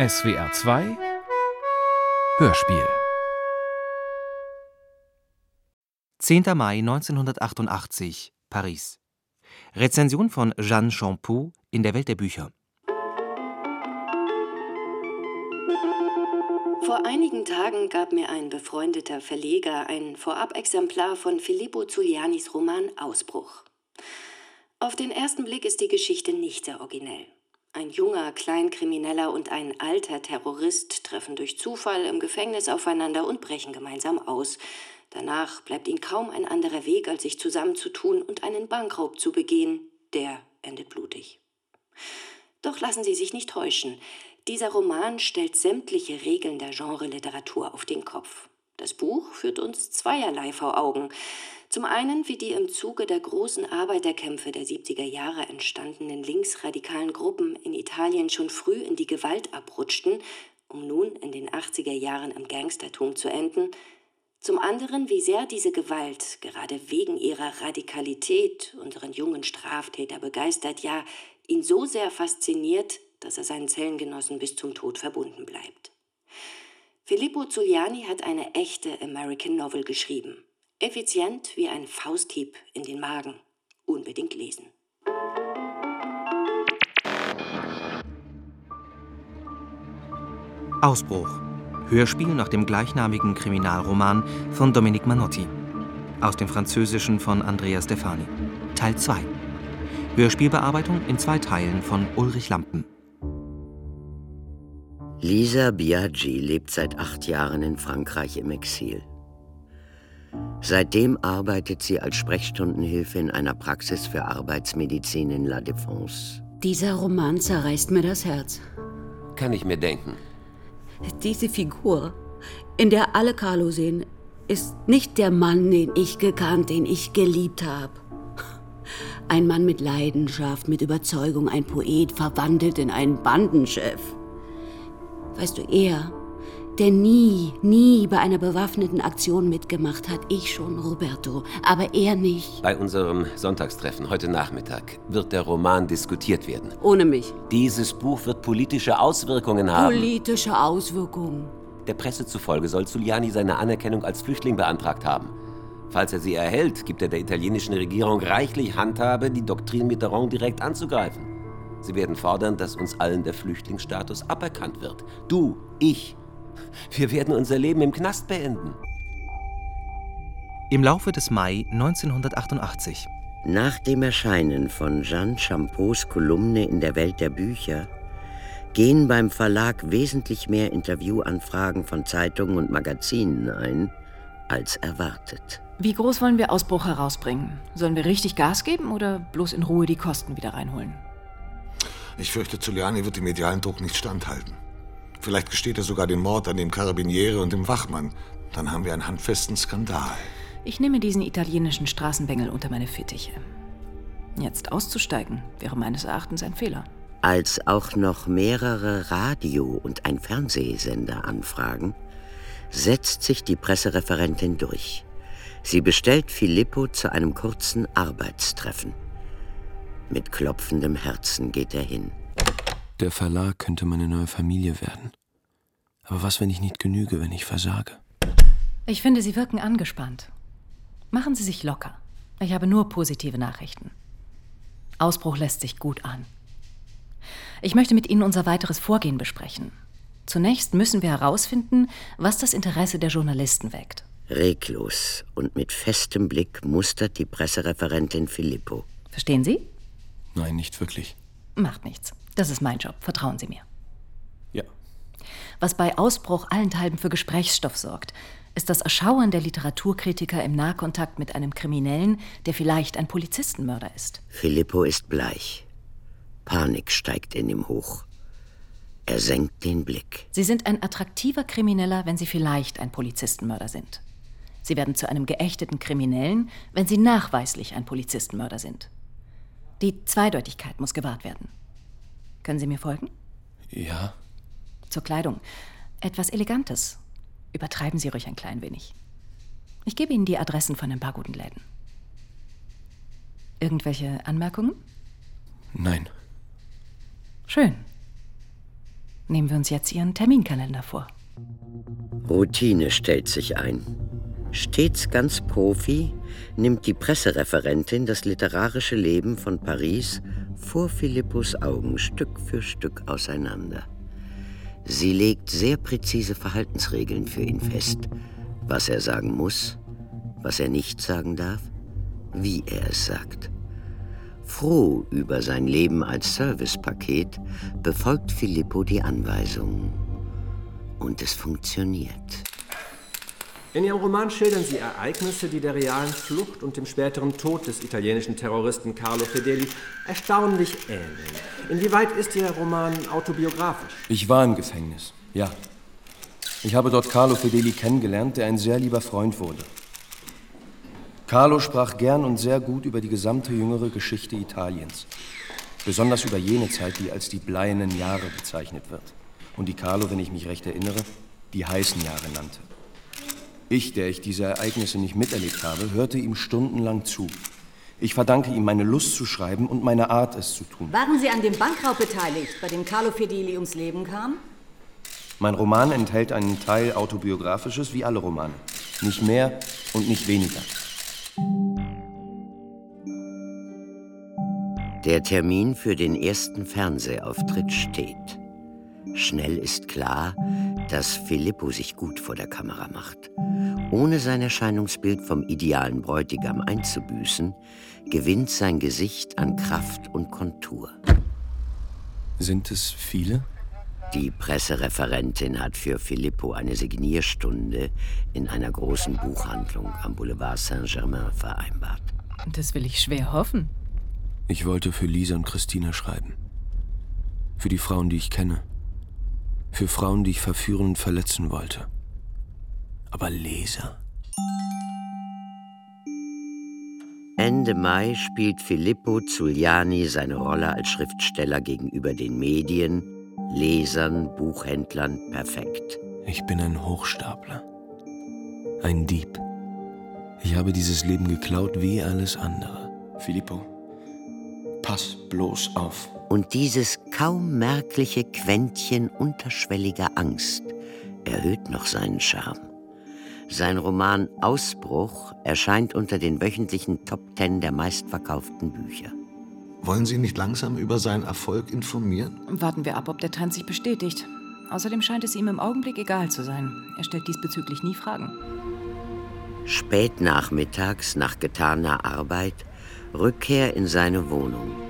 SWR 2 Hörspiel 10. Mai 1988, Paris. Rezension von Jeanne Champoux in der Welt der Bücher. Vor einigen Tagen gab mir ein befreundeter Verleger ein Vorab-Exemplar von Filippo Zulianis Roman Ausbruch. Auf den ersten Blick ist die Geschichte nicht sehr originell. Ein junger Kleinkrimineller und ein alter Terrorist treffen durch Zufall im Gefängnis aufeinander und brechen gemeinsam aus. Danach bleibt ihnen kaum ein anderer Weg, als sich zusammenzutun und einen Bankraub zu begehen. Der endet blutig. Doch lassen Sie sich nicht täuschen. Dieser Roman stellt sämtliche Regeln der Genreliteratur auf den Kopf. Das Buch führt uns zweierlei vor Augen. Zum einen, wie die im Zuge der großen Arbeiterkämpfe der 70er Jahre entstandenen linksradikalen Gruppen in Italien schon früh in die Gewalt abrutschten, um nun in den 80er Jahren im Gangstertum zu enden. Zum anderen, wie sehr diese Gewalt gerade wegen ihrer Radikalität unseren jungen Straftäter begeistert, ja ihn so sehr fasziniert, dass er seinen Zellengenossen bis zum Tod verbunden bleibt. Filippo Zuliani hat eine echte American Novel geschrieben. Effizient wie ein Fausthieb in den Magen. Unbedingt lesen. Ausbruch. Hörspiel nach dem gleichnamigen Kriminalroman von Dominique Manotti. Aus dem Französischen von Andrea Stefani. Teil 2. Hörspielbearbeitung in zwei Teilen von Ulrich Lampen. Lisa Biaggi lebt seit acht Jahren in Frankreich im Exil. Seitdem arbeitet sie als Sprechstundenhilfe in einer Praxis für Arbeitsmedizin in La Défense. Dieser Roman zerreißt mir das Herz. Kann ich mir denken. Diese Figur, in der alle Carlo sehen, ist nicht der Mann, den ich gekannt, den ich geliebt habe. Ein Mann mit Leidenschaft, mit Überzeugung, ein Poet, verwandelt in einen Bandenchef. Weißt du, er, der nie, nie bei einer bewaffneten Aktion mitgemacht hat. Ich schon, Roberto, aber er nicht. Bei unserem Sonntagstreffen heute Nachmittag wird der Roman diskutiert werden. Ohne mich. Dieses Buch wird politische Auswirkungen haben. Politische Auswirkungen. Der Presse zufolge soll Zuliani seine Anerkennung als Flüchtling beantragt haben. Falls er sie erhält, gibt er der italienischen Regierung reichlich Handhabe, die Doktrin Mitterrand direkt anzugreifen. Sie werden fordern, dass uns allen der Flüchtlingsstatus aberkannt wird. Du, ich, wir werden unser Leben im Knast beenden. Im Laufe des Mai 1988. Nach dem Erscheinen von Jeanne Champots Kolumne in der Welt der Bücher gehen beim Verlag wesentlich mehr Interviewanfragen von Zeitungen und Magazinen ein, als erwartet. Wie groß wollen wir Ausbruch herausbringen? Sollen wir richtig Gas geben oder bloß in Ruhe die Kosten wieder reinholen? Ich fürchte, Zuliani wird dem medialen Druck nicht standhalten. Vielleicht gesteht er sogar den Mord an dem Karabiniere und dem Wachmann. Dann haben wir einen handfesten Skandal. Ich nehme diesen italienischen Straßenbengel unter meine Fittiche. Jetzt auszusteigen wäre meines Erachtens ein Fehler. Als auch noch mehrere Radio- und ein Fernsehsender anfragen, setzt sich die Pressereferentin durch. Sie bestellt Filippo zu einem kurzen Arbeitstreffen. Mit klopfendem Herzen geht er hin. Der Verlag könnte meine neue Familie werden. Aber was, wenn ich nicht genüge, wenn ich versage? Ich finde, Sie wirken angespannt. Machen Sie sich locker. Ich habe nur positive Nachrichten. Ausbruch lässt sich gut an. Ich möchte mit Ihnen unser weiteres Vorgehen besprechen. Zunächst müssen wir herausfinden, was das Interesse der Journalisten weckt. Reglos und mit festem Blick mustert die Pressereferentin Filippo. Verstehen Sie? Nein, nicht wirklich. Macht nichts. Das ist mein Job. Vertrauen Sie mir. Ja. Was bei Ausbruch allenthalben für Gesprächsstoff sorgt, ist das Erschauern der Literaturkritiker im Nahkontakt mit einem Kriminellen, der vielleicht ein Polizistenmörder ist. Filippo ist bleich. Panik steigt in ihm hoch. Er senkt den Blick. Sie sind ein attraktiver Krimineller, wenn Sie vielleicht ein Polizistenmörder sind. Sie werden zu einem geächteten Kriminellen, wenn Sie nachweislich ein Polizistenmörder sind. Die Zweideutigkeit muss gewahrt werden. Können Sie mir folgen? Ja. Zur Kleidung. Etwas Elegantes. Übertreiben Sie ruhig ein klein wenig. Ich gebe Ihnen die Adressen von ein paar guten Läden. Irgendwelche Anmerkungen? Nein. Schön. Nehmen wir uns jetzt Ihren Terminkalender vor. Routine stellt sich ein. Stets ganz Profi nimmt die Pressereferentin das literarische Leben von Paris vor Philippus Augen Stück für Stück auseinander. Sie legt sehr präzise Verhaltensregeln für ihn fest, was er sagen muss, was er nicht sagen darf, wie er es sagt. Froh über sein Leben als Servicepaket befolgt Filippo die Anweisungen. Und es funktioniert. In Ihrem Roman schildern Sie Ereignisse, die der realen Flucht und dem späteren Tod des italienischen Terroristen Carlo Fedeli erstaunlich ähneln. Inwieweit ist Ihr Roman autobiografisch? Ich war im Gefängnis, ja. Ich habe dort Carlo Fedeli kennengelernt, der ein sehr lieber Freund wurde. Carlo sprach gern und sehr gut über die gesamte jüngere Geschichte Italiens. Besonders über jene Zeit, die als die bleiernen Jahre bezeichnet wird. Und die Carlo, wenn ich mich recht erinnere, die heißen Jahre nannte. Ich, der ich diese Ereignisse nicht miterlebt habe, hörte ihm stundenlang zu. Ich verdanke ihm meine Lust zu schreiben und meine Art, es zu tun. Waren Sie an dem Bankraub beteiligt, bei dem Carlo Fedeli ums Leben kam? Mein Roman enthält einen Teil autobiografisches wie alle Romane. Nicht mehr und nicht weniger. Der Termin für den ersten Fernsehauftritt steht. Schnell ist klar, dass Filippo sich gut vor der Kamera macht. Ohne sein Erscheinungsbild vom idealen Bräutigam einzubüßen, gewinnt sein Gesicht an Kraft und Kontur. Sind es viele? Die Pressereferentin hat für Filippo eine Signierstunde in einer großen Buchhandlung am Boulevard Saint-Germain vereinbart. Das will ich schwer hoffen. Ich wollte für Lisa und Christina schreiben. Für die Frauen, die ich kenne. Für Frauen, die ich verführen und verletzen wollte. Aber Leser. Ende Mai spielt Filippo Zuliani seine Rolle als Schriftsteller gegenüber den Medien, Lesern, Buchhändlern perfekt. Ich bin ein Hochstapler. Ein Dieb. Ich habe dieses Leben geklaut wie alles andere. Filippo, pass bloß auf. Und dieses kaum merkliche Quäntchen unterschwelliger Angst erhöht noch seinen Charme. Sein Roman Ausbruch erscheint unter den wöchentlichen Top Ten der meistverkauften Bücher. Wollen Sie nicht langsam über seinen Erfolg informieren? Warten wir ab, ob der Trend sich bestätigt. Außerdem scheint es ihm im Augenblick egal zu sein. Er stellt diesbezüglich nie Fragen. Spät nachmittags, nach getaner Arbeit, Rückkehr in seine Wohnung.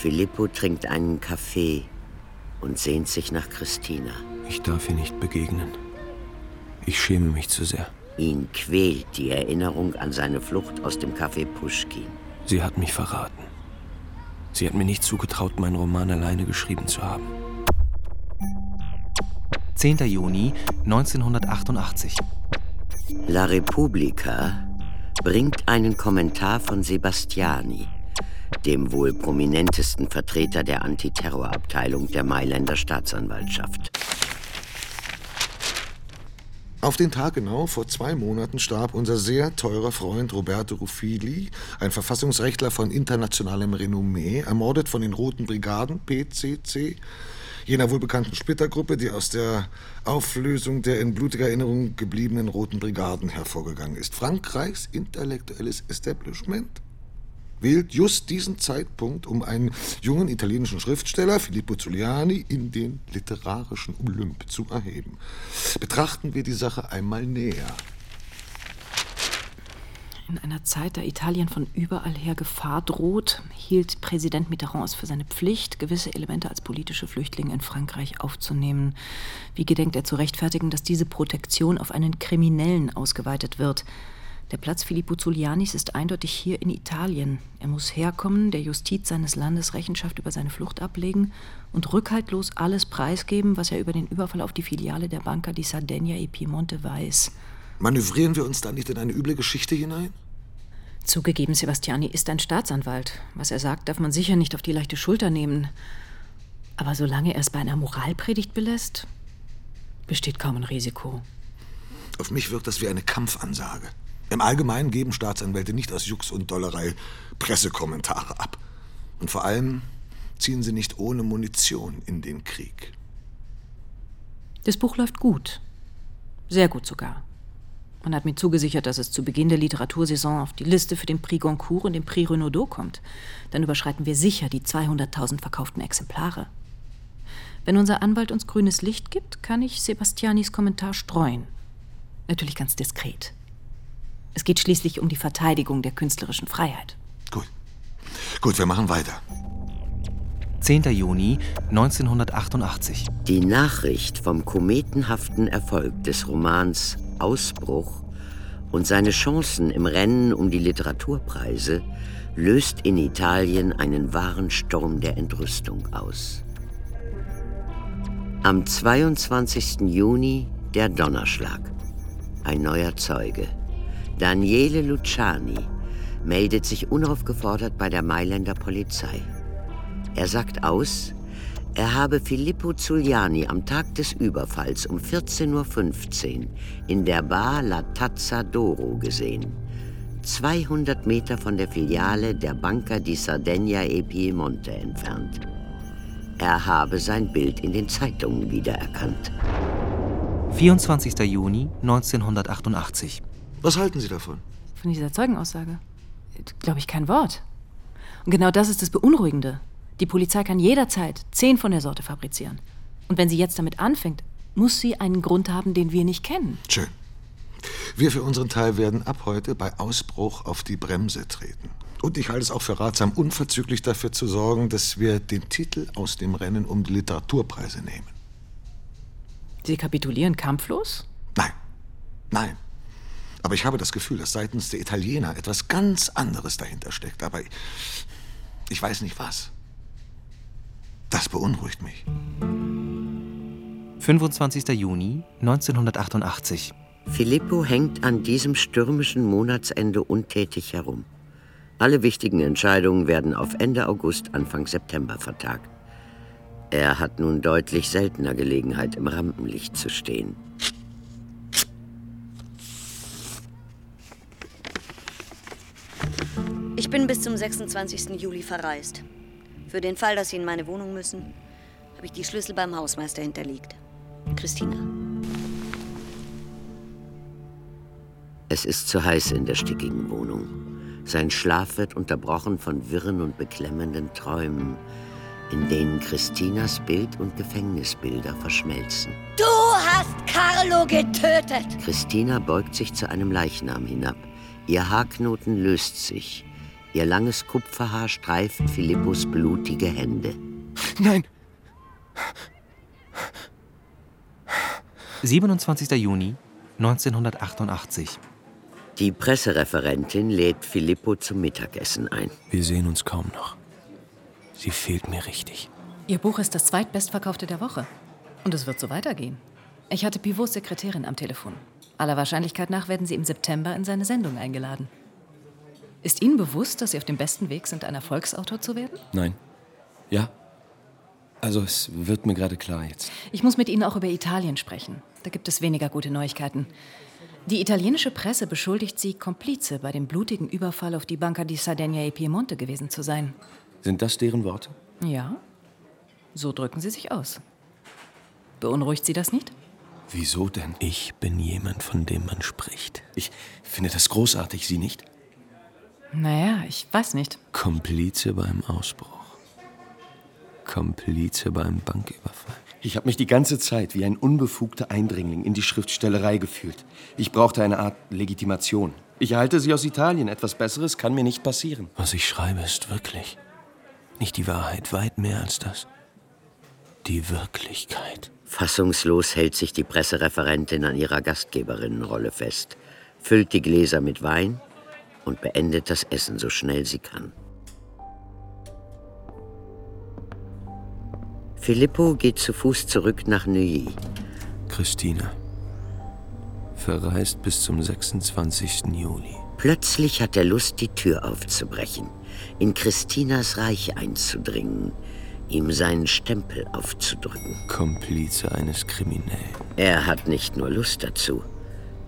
Filippo trinkt einen Kaffee und sehnt sich nach Christina. Ich darf ihr nicht begegnen. Ich schäme mich zu sehr. Ihn quält die Erinnerung an seine Flucht aus dem Café Pushkin. Sie hat mich verraten. Sie hat mir nicht zugetraut, meinen Roman alleine geschrieben zu haben. 10. Juni 1988. La Repubblica bringt einen Kommentar von Sebastiani, dem wohl prominentesten Vertreter der Antiterrorabteilung der Mailänder Staatsanwaltschaft. Auf den Tag genau vor zwei Monaten starb unser sehr teurer Freund Roberto Ruffili, ein Verfassungsrechtler von internationalem Renommee, ermordet von den Roten Brigaden PCC, jener wohlbekannten Splittergruppe, die aus der Auflösung der in blutiger Erinnerung gebliebenen Roten Brigaden hervorgegangen ist. Frankreichs intellektuelles Establishment wählt just diesen Zeitpunkt, um einen jungen italienischen Schriftsteller, Filippo Zuliani, in den literarischen Olymp zu erheben. Betrachten wir die Sache einmal näher. In einer Zeit, da Italien von überall her Gefahr droht, hielt Präsident Mitterrand es für seine Pflicht, gewisse Elemente als politische Flüchtlinge in Frankreich aufzunehmen. Wie gedenkt er zu rechtfertigen, dass diese Protektion auf einen Kriminellen ausgeweitet wird? Der Platz Filippo Zulianis ist eindeutig hier in Italien. Er muss herkommen, der Justiz seines Landes Rechenschaft über seine Flucht ablegen und rückhaltlos alles preisgeben, was er über den Überfall auf die Filiale der Banca di Sardegna e Piemonte weiß. Manövrieren wir uns da nicht in eine üble Geschichte hinein? Zugegeben, Sebastiani ist ein Staatsanwalt. Was er sagt, darf man sicher nicht auf die leichte Schulter nehmen. Aber solange er es bei einer Moralpredigt belässt, besteht kaum ein Risiko. Auf mich wirkt das wie eine Kampfansage. Im Allgemeinen geben Staatsanwälte nicht aus Jux und Dollerei Pressekommentare ab. Und vor allem ziehen sie nicht ohne Munition in den Krieg. Das Buch läuft gut. Sehr gut sogar. Man hat mir zugesichert, dass es zu Beginn der Literatursaison auf die Liste für den Prix Goncourt und den Prix Renaudot kommt. Dann überschreiten wir sicher die 200.000 verkauften Exemplare. Wenn unser Anwalt uns grünes Licht gibt, kann ich Sebastianis Kommentar streuen. Natürlich ganz diskret. Es geht schließlich um die Verteidigung der künstlerischen Freiheit. Gut. Gut, wir machen weiter. 10. Juni 1988. Die Nachricht vom kometenhaften Erfolg des Romans Ausbruch und seine Chancen im Rennen um die Literaturpreise löst in Italien einen wahren Sturm der Entrüstung aus. Am 22. Juni der Donnerschlag. Ein neuer Zeuge. Daniele Luciani meldet sich unaufgefordert bei der Mailänder Polizei. Er sagt aus, er habe Filippo Zuliani am Tag des Überfalls um 14.15 Uhr in der Bar La Tazza d'Oro gesehen. 200 Meter von der Filiale der Banca di Sardegna e Piemonte entfernt. Er habe sein Bild in den Zeitungen wiedererkannt. 24. Juni 1988. Was halten Sie davon? Von dieser Zeugenaussage? Glaube ich kein Wort. Und genau das ist das Beunruhigende. Die Polizei kann jederzeit zehn von der Sorte fabrizieren. Und wenn sie jetzt damit anfängt, muss sie einen Grund haben, den wir nicht kennen. Schön. Wir für unseren Teil werden ab heute bei Ausbruch auf die Bremse treten. Und ich halte es auch für ratsam, unverzüglich dafür zu sorgen, dass wir den Titel aus dem Rennen um die Literaturpreise nehmen. Sie kapitulieren kampflos? Nein. Nein. Aber ich habe das Gefühl, dass seitens der Italiener etwas ganz anderes dahinter steckt. Aber ich weiß nicht was. Das beunruhigt mich. 25. Juni 1988. Filippo hängt an diesem stürmischen Monatsende untätig herum. Alle wichtigen Entscheidungen werden auf Ende August, Anfang September vertagt. Er hat nun deutlich seltener Gelegenheit, im Rampenlicht zu stehen. Ich bin bis zum 26. Juli verreist. Für den Fall, dass Sie in meine Wohnung müssen, habe ich die Schlüssel beim Hausmeister hinterlegt. Christina. Es ist zu heiß in der stickigen Wohnung. Sein Schlaf wird unterbrochen von wirren und beklemmenden Träumen, in denen Christinas Bild und Gefängnisbilder verschmelzen. Du hast Carlo getötet! Christina beugt sich zu einem Leichnam hinab. Ihr Haarknoten löst sich. Ihr langes Kupferhaar streift Philippus blutige Hände. Nein! 27. Juni 1988. Die Pressereferentin lädt Filippo zum Mittagessen ein. Wir sehen uns kaum noch. Sie fehlt mir richtig. Ihr Buch ist das zweitbestverkaufte der Woche. Und es wird so weitergehen. Ich hatte Pivots Sekretärin am Telefon. Aller Wahrscheinlichkeit nach werden Sie im September in seine Sendung eingeladen. Ist Ihnen bewusst, dass Sie auf dem besten Weg sind, ein Erfolgsautor zu werden? Nein. Ja. Also es wird mir gerade klar jetzt. Ich muss mit Ihnen auch über Italien sprechen. Da gibt es weniger gute Neuigkeiten. Die italienische Presse beschuldigt Sie, Komplize bei dem blutigen Überfall auf die Banca di Sardegna e Piemonte gewesen zu sein. Sind das deren Worte? Ja. So drücken Sie sich aus. Beunruhigt Sie das nicht? Wieso denn? Ich bin jemand, von dem man spricht. Ich finde das großartig, Sie nicht? Naja, ich weiß nicht. Komplize beim Ausbruch. Komplize beim Banküberfall. Ich habe mich die ganze Zeit wie ein unbefugter Eindringling in die Schriftstellerei gefühlt. Ich brauchte eine Art Legitimation. Ich erhalte sie aus Italien. Etwas Besseres kann mir nicht passieren. Was ich schreibe, ist wirklich. Nicht die Wahrheit, weit mehr als das. Die Wirklichkeit. Fassungslos hält sich die Pressereferentin an ihrer Gastgeberinnenrolle fest, füllt die Gläser mit Wein und beendet das Essen so schnell sie kann. Filippo geht zu Fuß zurück nach Neuilly. Christina. Verreist bis zum 26. Juli. Plötzlich hat er Lust, die Tür aufzubrechen, in Christinas Reich einzudringen, ihm seinen Stempel aufzudrücken. Komplize eines Kriminellen. Er hat nicht nur Lust dazu,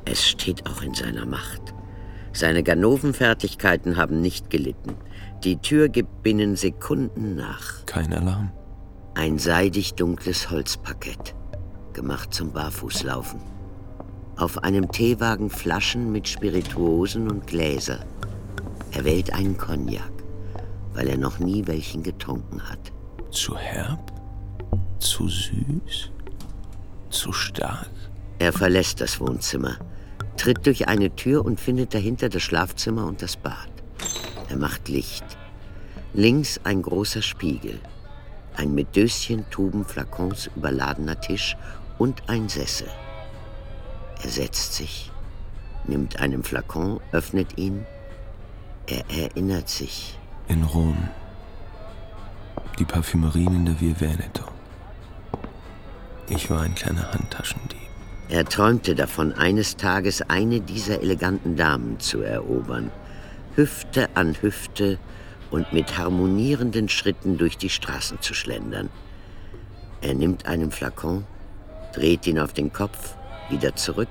es steht auch in seiner Macht. Seine Ganovenfertigkeiten haben nicht gelitten. Die Tür gibt binnen Sekunden nach. Kein Alarm. Ein seidig dunkles Holzparkett. gemacht zum Barfußlaufen. Auf einem Teewagen Flaschen mit Spirituosen und Gläser. Er wählt einen Cognac, weil er noch nie welchen getrunken hat. Zu herb? Zu süß? Zu stark? Er verlässt das Wohnzimmer, tritt durch eine Tür und findet dahinter das Schlafzimmer und das Bad. Er macht Licht. Links ein großer Spiegel, ein mit Döschen, Tuben, Flakons überladener Tisch und ein Sessel. Er setzt sich, nimmt einen Flakon, öffnet ihn. Er erinnert sich. In Rom. Die Parfümerien in der Via Veneto. Ich war ein kleiner Handtaschendieb. Er träumte davon, eines Tages eine dieser eleganten Damen zu erobern. Hüfte an Hüfte und mit harmonierenden Schritten durch die Straßen zu schlendern. Er nimmt einen Flakon, dreht ihn auf den Kopf, wieder zurück,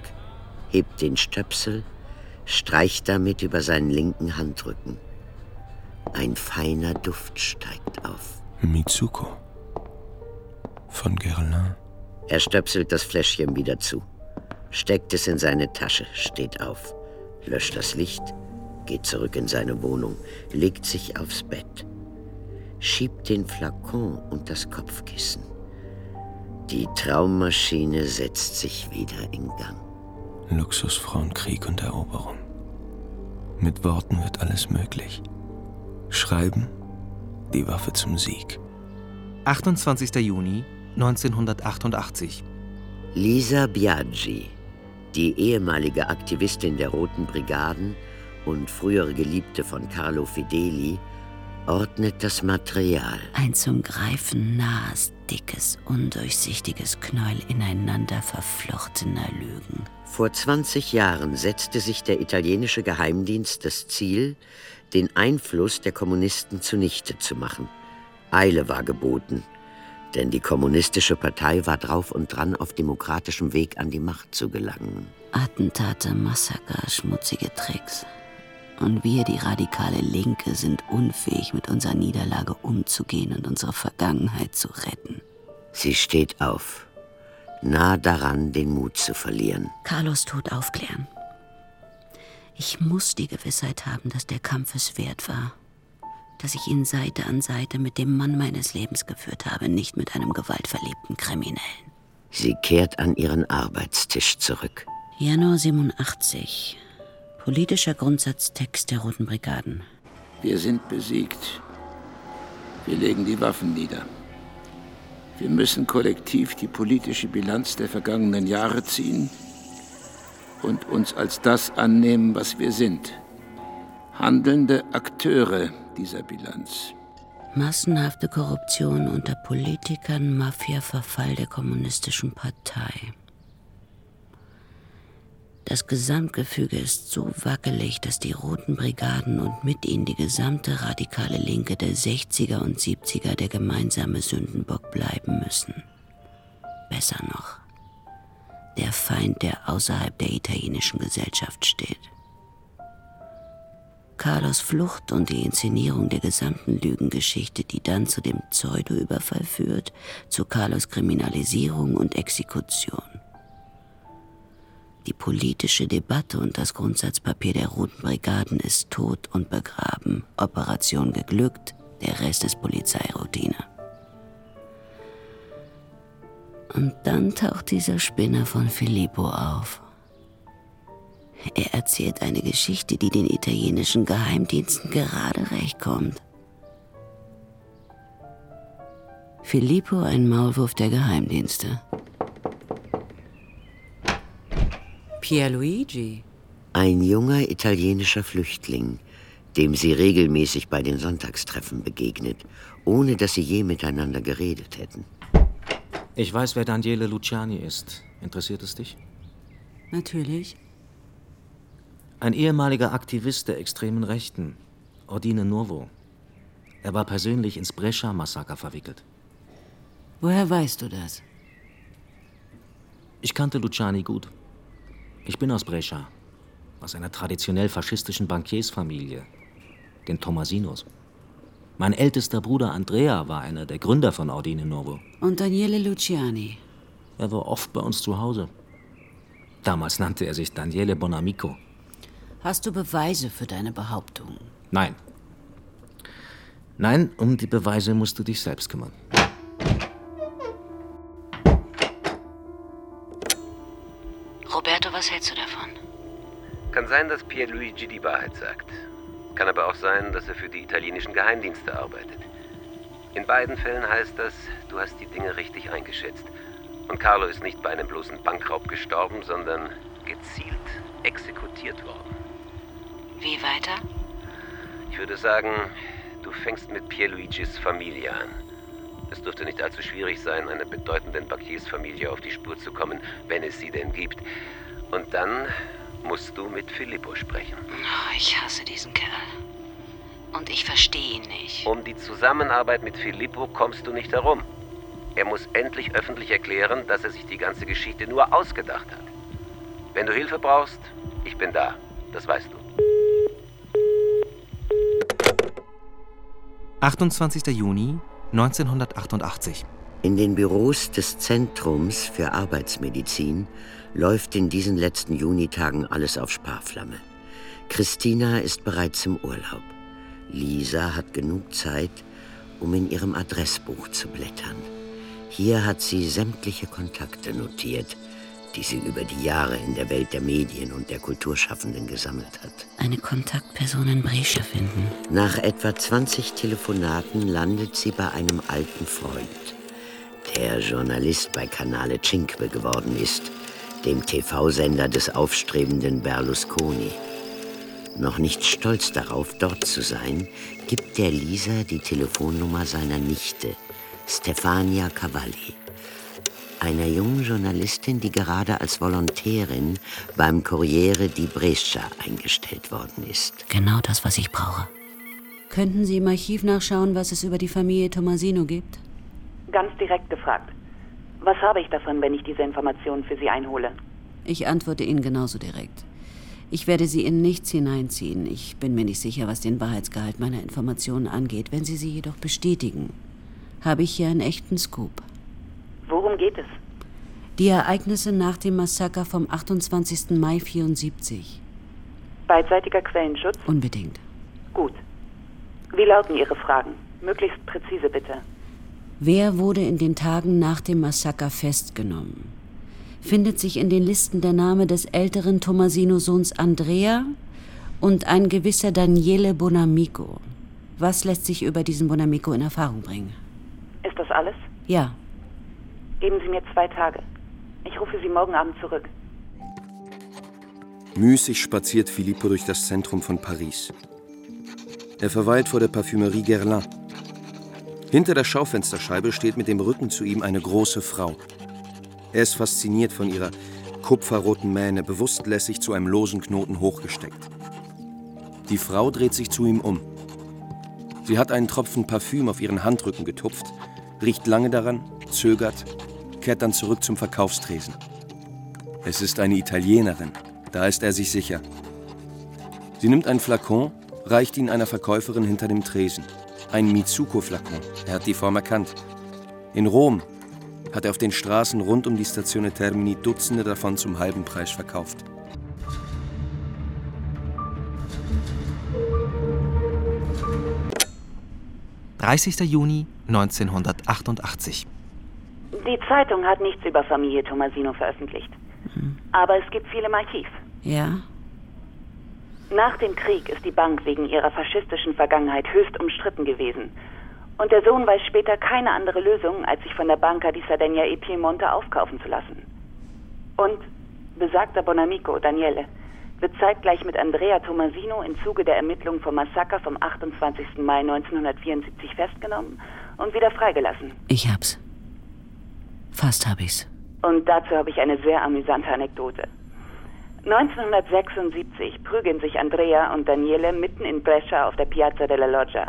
hebt den Stöpsel, streicht damit über seinen linken Handrücken. Ein feiner Duft steigt auf. Mitsuko. Von Guerlain. Er stöpselt das Fläschchen wieder zu, steckt es in seine Tasche, steht auf, löscht das Licht, geht zurück in seine Wohnung, legt sich aufs Bett, schiebt den Flakon und das Kopfkissen. Die Traummaschine setzt sich wieder in Gang. Luxusfrauen, Krieg und Eroberung. Mit Worten wird alles möglich. Schreiben, die Waffe zum Sieg. 28. Juni 1988. Lisa Biaggi, die ehemalige Aktivistin der Roten Brigaden und frühere Geliebte von Carlo Fideli, ordnet das Material. Ein zum Greifen nahes, dickes, undurchsichtiges Knäuel ineinander verflochtener Lügen. Vor 20 Jahren setzte sich der italienische Geheimdienst das Ziel, den Einfluss der Kommunisten zunichte zu machen. Eile war geboten, denn die kommunistische Partei war drauf und dran, auf demokratischem Weg an die Macht zu gelangen. Attentate, Massaker, schmutzige Tricks. Und wir, die radikale Linke, sind unfähig, mit unserer Niederlage umzugehen und unsere Vergangenheit zu retten. Sie steht auf, nah daran, den Mut zu verlieren. Carlos Tod aufklären. Ich muss die Gewissheit haben, dass der Kampf es wert war. Dass ich ihn Seite an Seite mit dem Mann meines Lebens geführt habe, nicht mit einem gewaltverliebten Kriminellen. Sie kehrt an ihren Arbeitstisch zurück. Januar 87. Politischer Grundsatztext der Roten Brigaden. Wir sind besiegt. Wir legen die Waffen nieder. Wir müssen kollektiv die politische Bilanz der vergangenen Jahre ziehen und uns als das annehmen, was wir sind. Handelnde Akteure dieser Bilanz. Massenhafte Korruption unter Politikern, Mafia-Verfall der kommunistischen Partei. Das Gesamtgefüge ist so wackelig, dass die Roten Brigaden und mit ihnen die gesamte radikale Linke der 60er und 70er der gemeinsame Sündenbock bleiben müssen. Besser noch, der Feind, der außerhalb der italienischen Gesellschaft steht. Carlos Flucht und die Inszenierung der gesamten Lügengeschichte, die dann zu dem Pseudo-Überfall führt, zu Carlos Kriminalisierung und Exekution. Die politische Debatte und das Grundsatzpapier der Roten Brigaden ist tot und begraben. Operation geglückt, der Rest ist Polizeiroutine. Und dann taucht dieser Spinner von Filippo auf. Er erzählt eine Geschichte, die den italienischen Geheimdiensten gerade recht kommt. Filippo ein Maulwurf der Geheimdienste. Pierluigi. Ein junger italienischer Flüchtling, dem sie regelmäßig bei den Sonntagstreffen begegnet, ohne dass sie je miteinander geredet hätten. Ich weiß, wer Daniele Luciani ist. Interessiert es dich? Natürlich. Ein ehemaliger Aktivist der extremen Rechten, Ordine Novo. Er war persönlich ins Brescia-Massaker verwickelt. Woher weißt du das? Ich kannte Luciani gut. Ich bin aus Brescia, aus einer traditionell faschistischen Bankiersfamilie, den Tomasinos. Mein ältester Bruder Andrea war einer der Gründer von Ordine Novo. Und Daniele Luciani. Er war oft bei uns zu Hause. Damals nannte er sich Daniele Bonamico. Hast du Beweise für deine Behauptung? Nein. Nein, um die Beweise musst du dich selbst kümmern. Roberto, was hältst du davon? Kann sein, dass Pierluigi die Wahrheit sagt. Kann aber auch sein, dass er für die italienischen Geheimdienste arbeitet. In beiden Fällen heißt das, du hast die Dinge richtig eingeschätzt. Und Carlo ist nicht bei einem bloßen Bankraub gestorben, sondern gezielt exekutiert worden. Wie weiter? Ich würde sagen, du fängst mit Pierluigis Familie an. Es dürfte nicht allzu schwierig sein, einer bedeutenden Bankiersfamilie auf die Spur zu kommen, wenn es sie denn gibt. Und dann musst du mit Filippo sprechen. Oh, ich hasse diesen Kerl. Und ich verstehe ihn nicht. Um die Zusammenarbeit mit Filippo kommst du nicht herum. Er muss endlich öffentlich erklären, dass er sich die ganze Geschichte nur ausgedacht hat. Wenn du Hilfe brauchst, ich bin da. Das weißt du. 28. Juni 1988. In den Büros des Zentrums für Arbeitsmedizin läuft in diesen letzten Junitagen alles auf Sparflamme. Christina ist bereits im Urlaub. Lisa hat genug Zeit, um in ihrem Adressbuch zu blättern. Hier hat sie sämtliche Kontakte notiert, die sie über die Jahre in der Welt der Medien und der Kulturschaffenden gesammelt hat. Eine Kontaktperson in Brescia finden. Nach etwa 20 Telefonaten landet sie bei einem alten Freund, der Journalist bei Canale Cinque geworden ist, dem TV-Sender des aufstrebenden Berlusconi. Noch nicht stolz darauf, dort zu sein, gibt der Lisa die Telefonnummer seiner Nichte, Stefania Cavalli, einer jungen Journalistin, die gerade als Volontärin beim Corriere di Brescia eingestellt worden ist. Genau das, was ich brauche. Könnten Sie im Archiv nachschauen, was es über die Familie Tomasino gibt? Ganz direkt gefragt. Was habe ich davon, wenn ich diese Informationen für Sie einhole? Ich antworte Ihnen genauso direkt. Ich werde Sie in nichts hineinziehen. Ich bin mir nicht sicher, was den Wahrheitsgehalt meiner Informationen angeht. Wenn Sie sie jedoch bestätigen, habe ich hier einen echten Scoop. Worum geht es? Die Ereignisse nach dem Massaker vom 28. Mai 74. Beidseitiger Quellenschutz? Unbedingt. Gut. Wie lauten Ihre Fragen? Möglichst präzise bitte. Wer wurde in den Tagen nach dem Massaker festgenommen? Findet sich in den Listen der Name des älteren Tomasino-Sohns Andrea und ein gewisser Daniele Bonamico. Was lässt sich über diesen Bonamico in Erfahrung bringen? Ist das alles? Ja. Geben Sie mir zwei Tage. Ich rufe Sie morgen Abend zurück. Müßig spaziert Filippo durch das Zentrum von Paris. Er verweilt vor der Parfümerie Guerlain. Hinter der Schaufensterscheibe steht mit dem Rücken zu ihm eine große Frau. Er ist fasziniert von ihrer kupferroten Mähne, bewusst lässig zu einem losen Knoten hochgesteckt. Die Frau dreht sich zu ihm um. Sie hat einen Tropfen Parfüm auf ihren Handrücken getupft, riecht lange daran, zögert, kehrt dann zurück zum Verkaufstresen. Es ist eine Italienerin, da ist er sich sicher. Sie nimmt einen Flakon, reicht ihn einer Verkäuferin hinter dem Tresen. Ein Mitsuko-Flakon, er hat die Form erkannt. In Rom hat er auf den Straßen rund um die Stazione Termini Dutzende davon zum halben Preis verkauft. »30. Juni 1988. Die Zeitung hat nichts über Familie Tomasino veröffentlicht. Aber es gibt viel im Archiv. Ja? Nach dem Krieg ist die Bank wegen ihrer faschistischen Vergangenheit höchst umstritten gewesen. Und der Sohn weiß später keine andere Lösung, als sich von der Banca di Sardegna e Piemonte aufkaufen zu lassen. Und besagter Bonamico, Daniele, wird zeitgleich mit Andrea Tomasino im Zuge der Ermittlungen vom Massaker vom 28. Mai 1974 festgenommen und wieder freigelassen. Ich hab's. Fast hab ich's. Und dazu habe ich eine sehr amüsante Anekdote. 1976 prügeln sich Andrea und Daniele mitten in Brescia auf der Piazza della Loggia.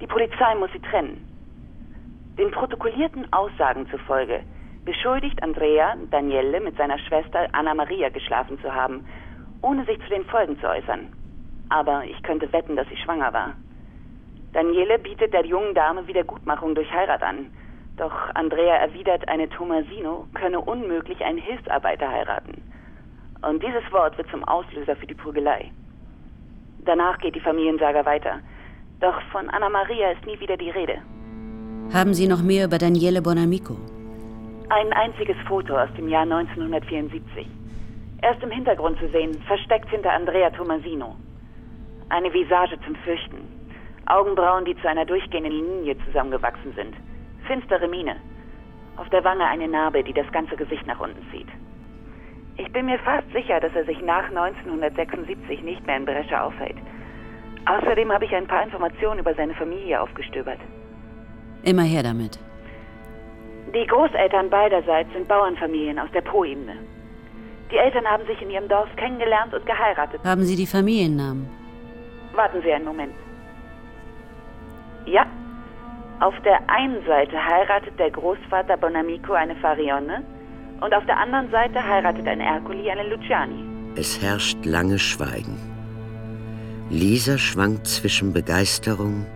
Die Polizei muss sie trennen. Den protokollierten Aussagen zufolge beschuldigt Andrea Daniele mit seiner Schwester Anna Maria geschlafen zu haben, ohne sich zu den Folgen zu äußern. Aber ich könnte wetten, dass sie schwanger war. Daniele bietet der jungen Dame Wiedergutmachung durch Heirat an, Doch Andrea erwidert, eine Tomasino könne unmöglich einen Hilfsarbeiter heiraten. Und dieses Wort wird zum Auslöser für die Prügelei. Danach geht die Familiensaga weiter. Doch von Anna Maria ist nie wieder die Rede. Haben Sie noch mehr über Daniele Bonamico? Ein einziges Foto aus dem Jahr 1974. Er ist im Hintergrund zu sehen, versteckt hinter Andrea Tomasino. Eine Visage zum Fürchten. Augenbrauen, die zu einer durchgehenden Linie zusammengewachsen sind. Finstere Miene. Auf der Wange eine Narbe, die das ganze Gesicht nach unten zieht. Ich bin mir fast sicher, dass er sich nach 1976 nicht mehr in Brescia aufhält. Außerdem habe ich ein paar Informationen über seine Familie aufgestöbert. Immer her damit. Die Großeltern beiderseits sind Bauernfamilien aus der Po-Ebene. Die Eltern haben sich in ihrem Dorf kennengelernt und geheiratet. Haben Sie die Familiennamen? Warten Sie einen Moment. Ja. Auf der einen Seite heiratet der Großvater Bonamico eine Farione und auf der anderen Seite heiratet ein Ercoli eine Luciani. Es herrscht lange Schweigen. Lisa schwankt zwischen Begeisterung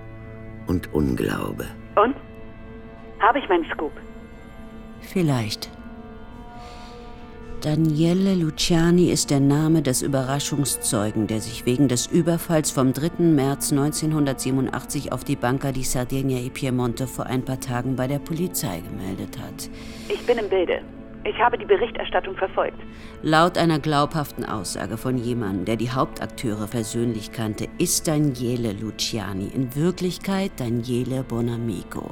und Unglaube. Und? Habe ich meinen Scoop? Vielleicht. Daniele Luciani ist der Name des Überraschungszeugen, der sich wegen des Überfalls vom 3. März 1987 auf die Banca di Sardegna e Piemonte vor ein paar Tagen bei der Polizei gemeldet hat. Ich bin im Bilde. Ich habe die Berichterstattung verfolgt. Laut einer glaubhaften Aussage von jemandem, der die Hauptakteure persönlich kannte, ist Daniele Luciani in Wirklichkeit Daniele Bonamico.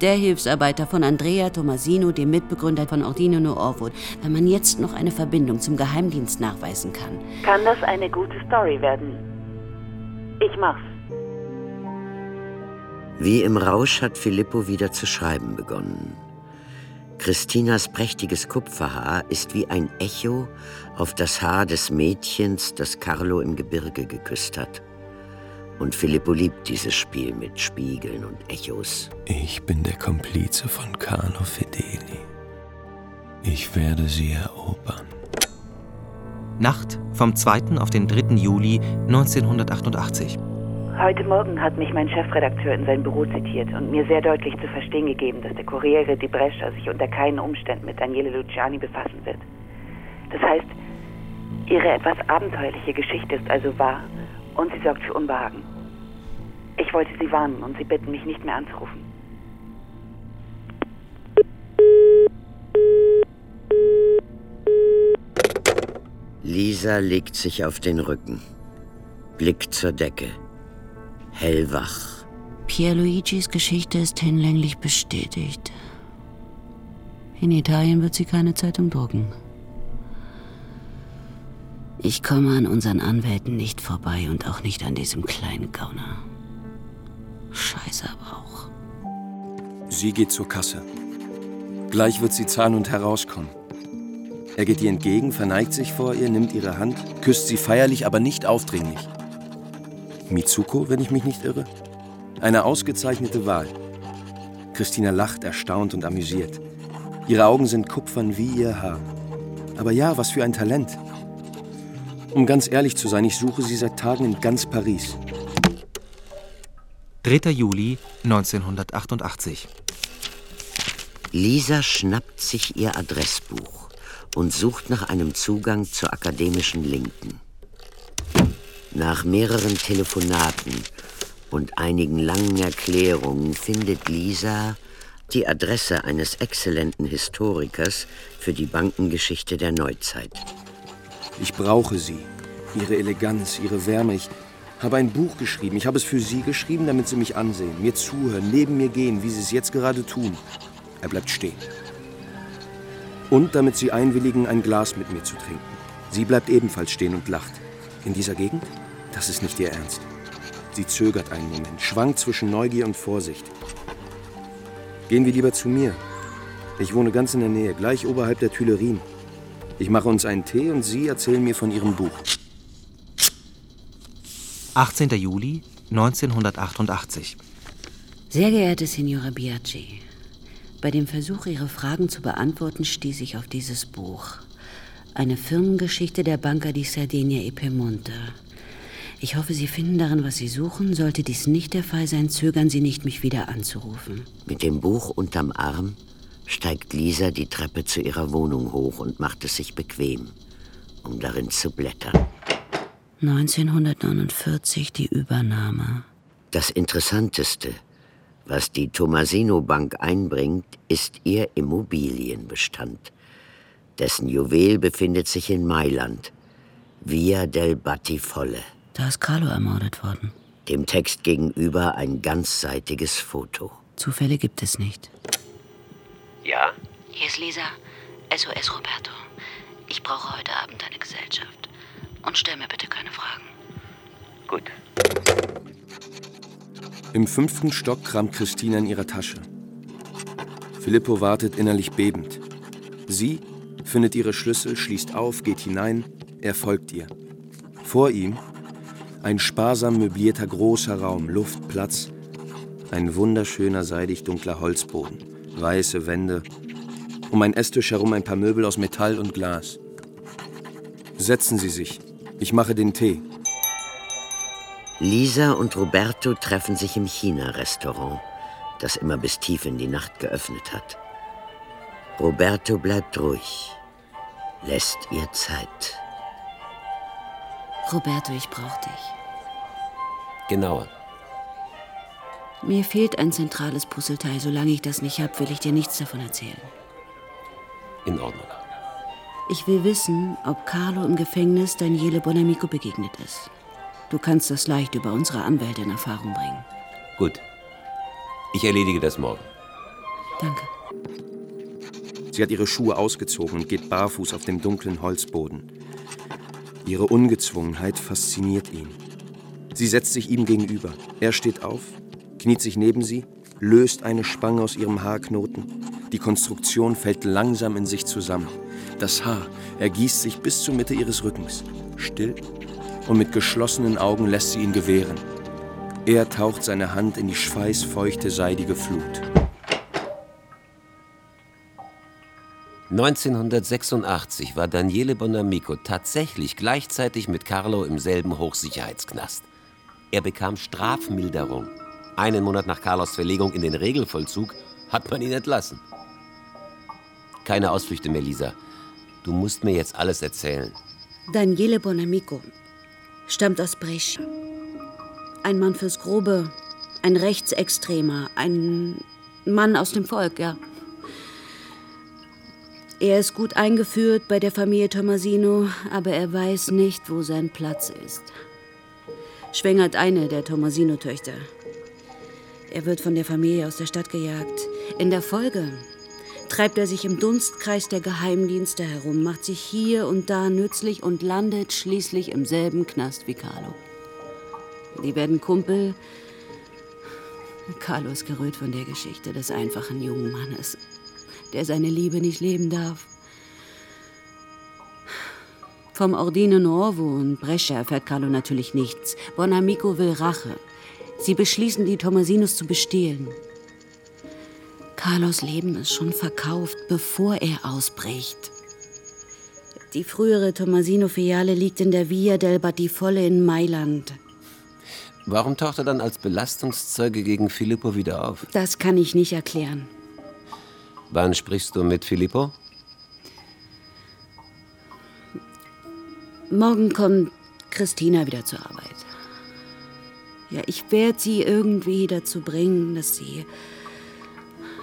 Der Hilfsarbeiter von Andrea Tomasino, dem Mitbegründer von Ordino No Orwood, wenn man jetzt noch eine Verbindung zum Geheimdienst nachweisen kann. Kann das eine gute Story werden? Ich mach's. Wie im Rausch hat Filippo wieder zu schreiben begonnen. Christinas prächtiges Kupferhaar ist wie ein Echo auf das Haar des Mädchens, das Carlo im Gebirge geküsst hat. Und Filippo liebt dieses Spiel mit Spiegeln und Echos. Ich bin der Komplize von Carlo Fedeli. Ich werde sie erobern. Nacht vom 2. auf den 3. Juli 1988. Heute Morgen hat mich mein Chefredakteur in sein Büro zitiert und mir sehr deutlich zu verstehen gegeben, dass der Corriere di Brescia sich unter keinen Umständen mit Daniele Luciani befassen wird. Das heißt, ihre etwas abenteuerliche Geschichte ist also wahr und sie sorgt für Unbehagen. Ich wollte Sie warnen und Sie bitten, mich nicht mehr anzurufen. Lisa legt sich auf den Rücken, Blick zur Decke, hellwach. Pierluigis Geschichte ist hinlänglich bestätigt. In Italien wird sie keine Zeitung drucken. Ich komme an unseren Anwälten nicht vorbei und auch nicht an diesem kleinen Gauner. Scheiße aber auch. Sie geht zur Kasse. Gleich wird sie zahlen und herauskommen. Er geht ihr entgegen, verneigt sich vor ihr, nimmt ihre Hand, küsst sie feierlich, aber nicht aufdringlich. Mitsuko, wenn ich mich nicht irre? Eine ausgezeichnete Wahl. Christina lacht erstaunt und amüsiert. Ihre Augen sind kupfern wie ihr Haar. Aber ja, was für ein Talent. Um ganz ehrlich zu sein, ich suche sie seit Tagen in ganz Paris. 3. Juli 1988. Lisa schnappt sich ihr Adressbuch und sucht nach einem Zugang zur akademischen Linken. Nach mehreren Telefonaten und einigen langen Erklärungen findet Lisa die Adresse eines exzellenten Historikers für die Bankengeschichte der Neuzeit. Ich brauche sie. Ihre Eleganz, ihre Wärme. Ich habe ein Buch geschrieben. Ich habe es für Sie geschrieben, damit Sie mich ansehen, mir zuhören, neben mir gehen, wie Sie es jetzt gerade tun. Er bleibt stehen. Und damit Sie einwilligen, ein Glas mit mir zu trinken. Sie bleibt ebenfalls stehen und lacht. In dieser Gegend? Das ist nicht Ihr Ernst. Sie zögert einen Moment, schwankt zwischen Neugier und Vorsicht. Gehen wir lieber zu mir. Ich wohne ganz in der Nähe, gleich oberhalb der Tuilerien. Ich mache uns einen Tee und Sie erzählen mir von Ihrem Buch. 18. Juli 1988. Sehr geehrte Signora Biaggi, bei dem Versuch, Ihre Fragen zu beantworten, stieß ich auf dieses Buch. Eine Firmengeschichte der Banca di Sardegna e Piemonte. Ich hoffe, Sie finden darin, was Sie suchen. Sollte dies nicht der Fall sein, zögern Sie nicht, mich wieder anzurufen. Mit dem Buch unterm Arm steigt Lisa die Treppe zu ihrer Wohnung hoch und macht es sich bequem, um darin zu blättern. 1949 die Übernahme. Das Interessanteste, was die Tomasino Bank einbringt, ist ihr Immobilienbestand. Dessen Juwel befindet sich in Mailand. Via del Battifolle. Da ist Carlo ermordet worden. Dem Text gegenüber ein ganzseitiges Foto. Zufälle gibt es nicht. Ja? Hier ist Lisa. SOS Roberto. Ich brauche heute Abend deine Gesellschaft. Und stell mir bitte keine Fragen. Gut. Im fünften Stock kramt Christina in ihrer Tasche. Filippo wartet innerlich bebend. Sie findet ihre Schlüssel, schließt auf, geht hinein, er folgt ihr. Vor ihm ein sparsam möblierter großer Raum, Luft, Platz, ein wunderschöner seidig dunkler Holzboden, weiße Wände, um ein Esstisch herum ein paar Möbel aus Metall und Glas. Setzen Sie sich, ich mache den Tee. Lisa und Roberto treffen sich im China-Restaurant, das immer bis tief in die Nacht geöffnet hat. Roberto bleibt ruhig, lässt ihr Zeit. Roberto, ich brauche dich. Genauer. Mir fehlt ein zentrales Puzzleteil. Solange ich das nicht habe, will ich dir nichts davon erzählen. In Ordnung. Ich will wissen, ob Carlo im Gefängnis Daniele Bonamico begegnet ist. Du kannst das leicht über unsere Anwälte in Erfahrung bringen. Gut. Ich erledige das morgen. Danke. Sie hat ihre Schuhe ausgezogen und geht barfuß auf dem dunklen Holzboden. Ihre Ungezwungenheit fasziniert ihn. Sie setzt sich ihm gegenüber. Er steht auf, kniet sich neben sie, löst eine Spange aus ihrem Haarknoten. Die Konstruktion fällt langsam in sich zusammen. Das Haar ergießt sich bis zur Mitte ihres Rückens. Still und mit geschlossenen Augen lässt sie ihn gewähren. Er taucht seine Hand in die schweißfeuchte, seidige Flut. 1986 war Daniele Bonamico tatsächlich gleichzeitig mit Carlo im selben Hochsicherheitsknast. Er bekam Strafmilderung. Einen Monat nach Carlos Verlegung in den Regelvollzug hat man ihn entlassen. Keine Ausflüchte mehr, Lisa. Du musst mir jetzt alles erzählen. Daniele Bonamico stammt aus Brescia. Ein Mann fürs Grobe, ein Rechtsextremer, ein Mann aus dem Volk, ja. Er ist gut eingeführt bei der Familie Tomasino, aber er weiß nicht, wo sein Platz ist. Schwängert eine der Tomasino-Töchter. Er wird von der Familie aus der Stadt gejagt. In der Folge treibt er sich im Dunstkreis der Geheimdienste herum, macht sich hier und da nützlich und landet schließlich im selben Knast wie Carlo. Die werden Kumpel. Carlo ist gerührt von der Geschichte des einfachen jungen Mannes, der seine Liebe nicht leben darf. Vom Ordine Nuovo und Brescia erfährt Carlo natürlich nichts. Bonamico will Rache. Sie beschließen, die Tomasinos zu bestehlen. Carlos Leben ist schon verkauft, bevor er ausbricht. Die frühere Tomasino-Filiale liegt in der Via del Battifolle in Mailand. Warum taucht er dann als Belastungszeuge gegen Filippo wieder auf? Das kann ich nicht erklären. Wann sprichst du mit Filippo? Morgen kommt Christina wieder zur Arbeit. Ja, ich werde sie irgendwie dazu bringen, dass sie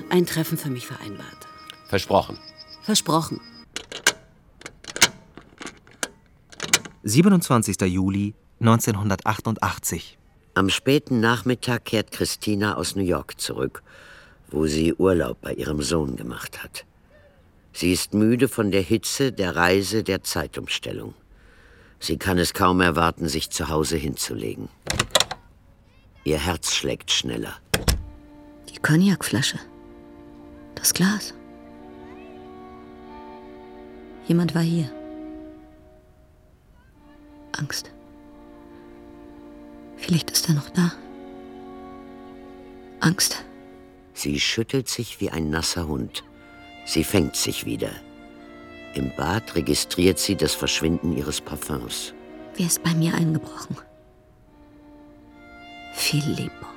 ein Treffen für mich vereinbart. Versprochen. Versprochen. 27. Juli 1988. Am späten Nachmittag kehrt Christina aus New York zurück, wo sie Urlaub bei ihrem Sohn gemacht hat. Sie ist müde von der Hitze, der Reise, der Zeitumstellung. Sie kann es kaum erwarten, sich zu Hause hinzulegen. Ihr Herz schlägt schneller. Die Cognacflasche. Das Glas. Jemand war hier. Angst. Vielleicht ist er noch da. Angst. Sie schüttelt sich wie ein nasser Hund. Sie fängt sich wieder. Im Bad registriert sie das Verschwinden ihres Parfüms. Wer ist bei mir eingebrochen? Filippo.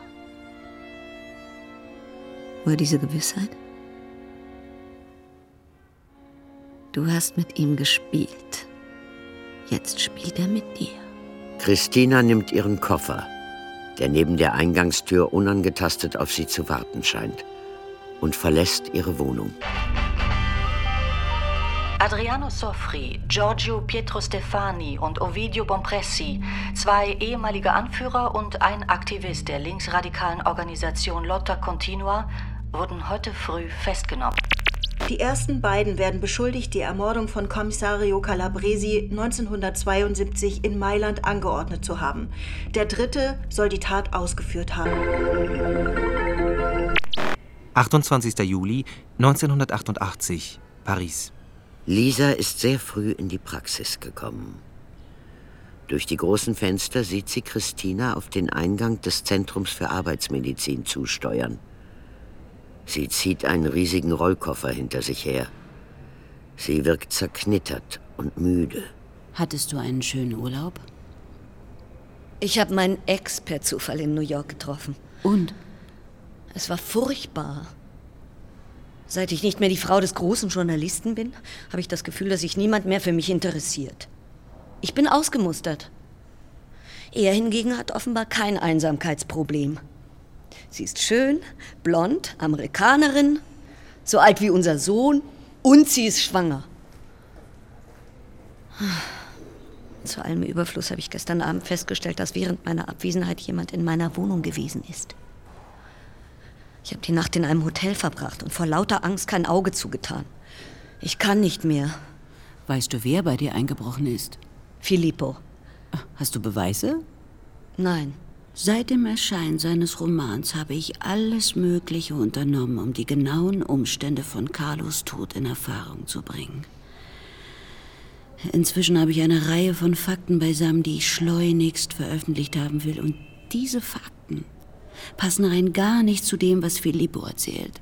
Woher diese Gewissheit? Du hast mit ihm gespielt. Jetzt spielt er mit dir. Christina nimmt ihren Koffer, der neben der Eingangstür unangetastet auf sie zu warten scheint, und verlässt ihre Wohnung. Adriano Soffri, Giorgio Pietro Stefani und Ovidio Bompressi, zwei ehemalige Anführer und ein Aktivist der linksradikalen Organisation Lotta Continua, wurden heute früh festgenommen. Die ersten beiden werden beschuldigt, die Ermordung von Kommissario Calabresi 1972 in Mailand angeordnet zu haben. Der dritte soll die Tat ausgeführt haben. 28. Juli 1988, Paris. Lisa ist sehr früh in die Praxis gekommen. Durch die großen Fenster sieht sie Christina auf den Eingang des Zentrums für Arbeitsmedizin zusteuern. Sie zieht einen riesigen Rollkoffer hinter sich her. Sie wirkt zerknittert und müde. Hattest du einen schönen Urlaub? Ich habe meinen Ex per Zufall in New York getroffen. Und? Es war furchtbar. Seit ich nicht mehr die Frau des großen Journalisten bin, habe ich das Gefühl, dass sich niemand mehr für mich interessiert. Ich bin ausgemustert. Er hingegen hat offenbar kein Einsamkeitsproblem. Sie ist schön, blond, Amerikanerin, so alt wie unser Sohn und sie ist schwanger. Zu allem Überfluss habe ich gestern Abend festgestellt, dass während meiner Abwesenheit jemand in meiner Wohnung gewesen ist. Ich habe die Nacht in einem Hotel verbracht und vor lauter Angst kein Auge zugetan. Ich kann nicht mehr. Weißt du, wer bei dir eingebrochen ist? Filippo. Hast du Beweise? Nein. Seit dem Erscheinen seines Romans habe ich alles Mögliche unternommen, um die genauen Umstände von Carlos Tod in Erfahrung zu bringen. Inzwischen habe ich eine Reihe von Fakten beisammen, die ich schleunigst veröffentlicht haben will. Und diese Fakten passen rein gar nicht zu dem, was Filippo erzählt.